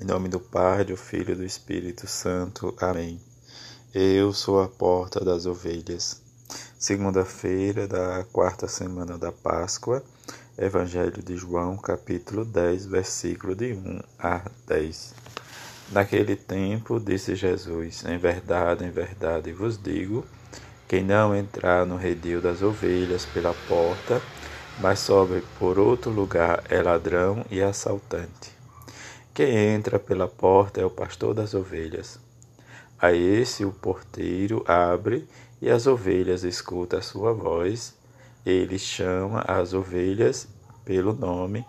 Em nome do Pai, do Filho e do Espírito Santo. Amém. Eu sou a porta das ovelhas. Segunda-feira da quarta semana da Páscoa, Evangelho de João, capítulo 10, versículo de 1 a 10. Naquele tempo, disse Jesus: Em verdade, em verdade vos digo: quem não entrar no redil das ovelhas pela porta, mas sobe por outro lugar, é ladrão e assaltante. Quem entra pela porta é o pastor das ovelhas. A esse o porteiro abre e as ovelhas escutam a sua voz. Ele chama as ovelhas pelo nome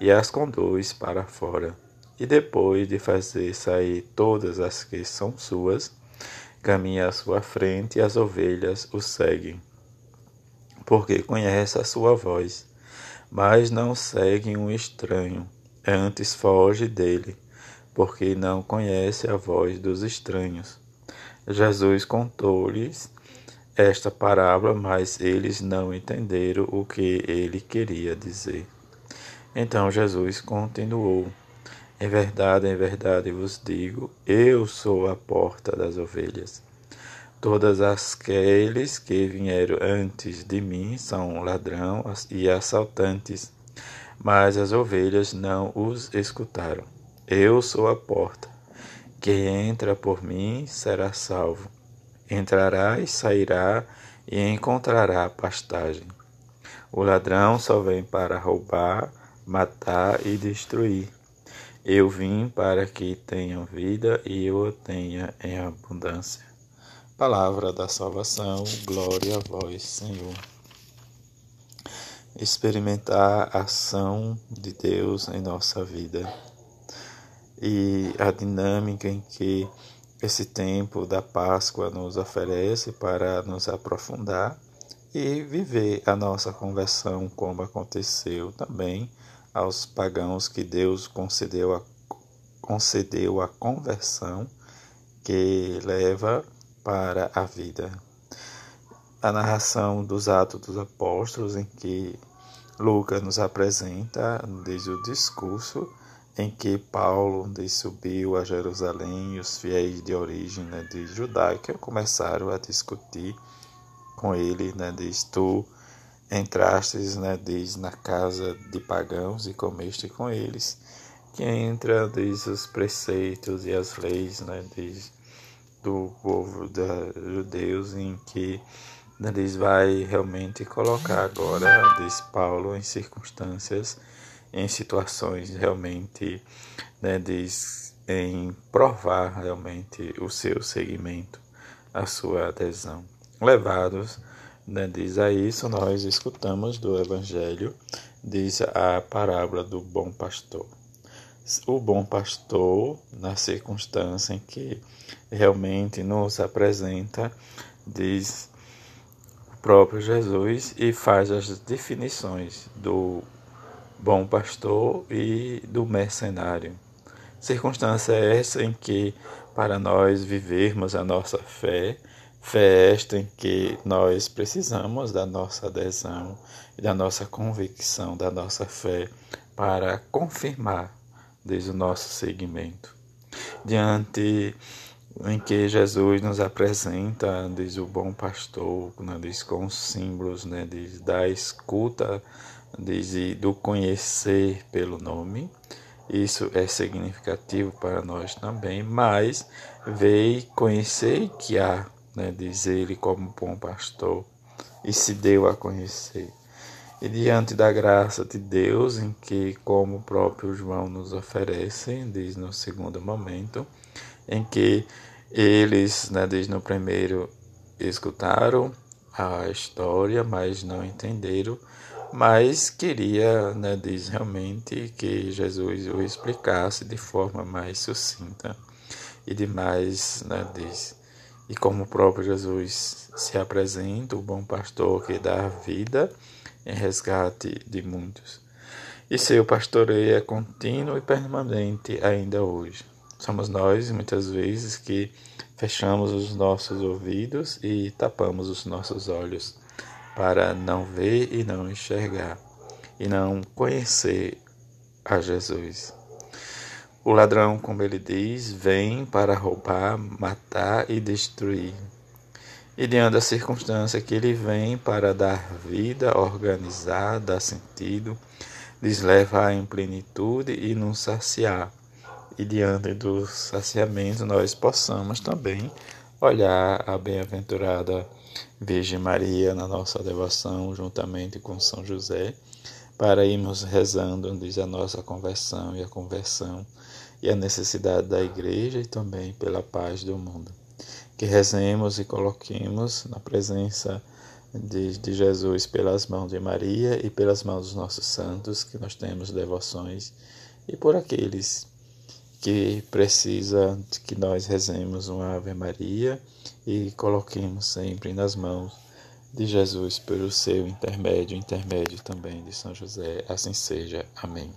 e as conduz para fora. E depois de fazer sair todas as que são suas, caminha à sua frente e as ovelhas o seguem, porque conhece a sua voz, mas não seguem um estranho Antes foge dele, porque não conhece a voz dos estranhos. Jesus contou-lhes esta parábola, mas eles não entenderam o que ele queria dizer. Então Jesus continuou: Em verdade, em verdade vos digo, eu sou a porta das ovelhas. Todas aqueles que vieram antes de mim são ladrões e assaltantes mas as ovelhas não os escutaram. Eu sou a porta. Quem entra por mim será salvo. Entrará e sairá e encontrará pastagem. O ladrão só vem para roubar, matar e destruir. Eu vim para que tenham vida e eu a tenha em abundância. Palavra da salvação, glória a vós, Senhor experimentar a ação de Deus em nossa vida e a dinâmica em que esse tempo da Páscoa nos oferece para nos aprofundar e viver a nossa conversão como aconteceu também aos pagãos que Deus concedeu a, concedeu a conversão que leva para a vida. A narração dos Atos dos Apóstolos, em que Lucas nos apresenta desde o discurso em que Paulo subiu a Jerusalém e os fiéis de origem né, de judaica começaram a discutir com ele, né, diz, tu entrastes, né, diz, na casa de pagãos e comeste com eles, que entra, diz, os preceitos e as leis, né, diz, do povo da judeus em que eles vai realmente colocar agora, diz Paulo, em circunstâncias, em situações realmente, né, diz, em provar realmente o seu seguimento, a sua adesão. Levados, né, diz a isso, nós escutamos do Evangelho, diz a parábola do bom pastor. O bom pastor, na circunstância em que realmente nos apresenta, diz próprio Jesus e faz as definições do bom pastor e do mercenário. Circunstância é essa em que, para nós vivermos a nossa fé, fé esta em que nós precisamos da nossa adesão e da nossa convicção, da nossa fé, para confirmar desde o nosso seguimento. Diante em que Jesus nos apresenta, diz o bom pastor, né, diz com os símbolos né, diz, da escuta, diz do conhecer pelo nome. Isso é significativo para nós também, mas veio conhecer que há, né, diz ele como bom pastor, e se deu a conhecer. E diante da graça de Deus, em que, como o próprio João nos oferece, diz no segundo momento, em que eles, né, desde o primeiro, escutaram a história, mas não entenderam, mas queria, né, diz realmente que Jesus o explicasse de forma mais sucinta e de mais, né, diz, e como o próprio Jesus se apresenta, o bom pastor que dá vida em resgate de muitos. E seu pastoreio é contínuo e permanente ainda hoje. Somos nós, muitas vezes, que fechamos os nossos ouvidos e tapamos os nossos olhos para não ver e não enxergar e não conhecer a Jesus. O ladrão, como ele diz, vem para roubar, matar e destruir. E diante da circunstância que ele vem para dar vida, organizar, dar sentido, lhes levar em plenitude e nos saciar. E diante do saciamento nós possamos também olhar a bem-aventurada Virgem Maria na nossa devoção, juntamente com São José, para irmos rezando, diz a nossa conversão e a conversão e a necessidade da igreja e também pela paz do mundo. Que rezemos e coloquemos na presença de, de Jesus pelas mãos de Maria e pelas mãos dos nossos santos, que nós temos devoções, e por aqueles que precisa que nós rezemos uma Ave Maria e coloquemos sempre nas mãos de Jesus pelo seu intermédio, intermédio também de São José. Assim seja. Amém.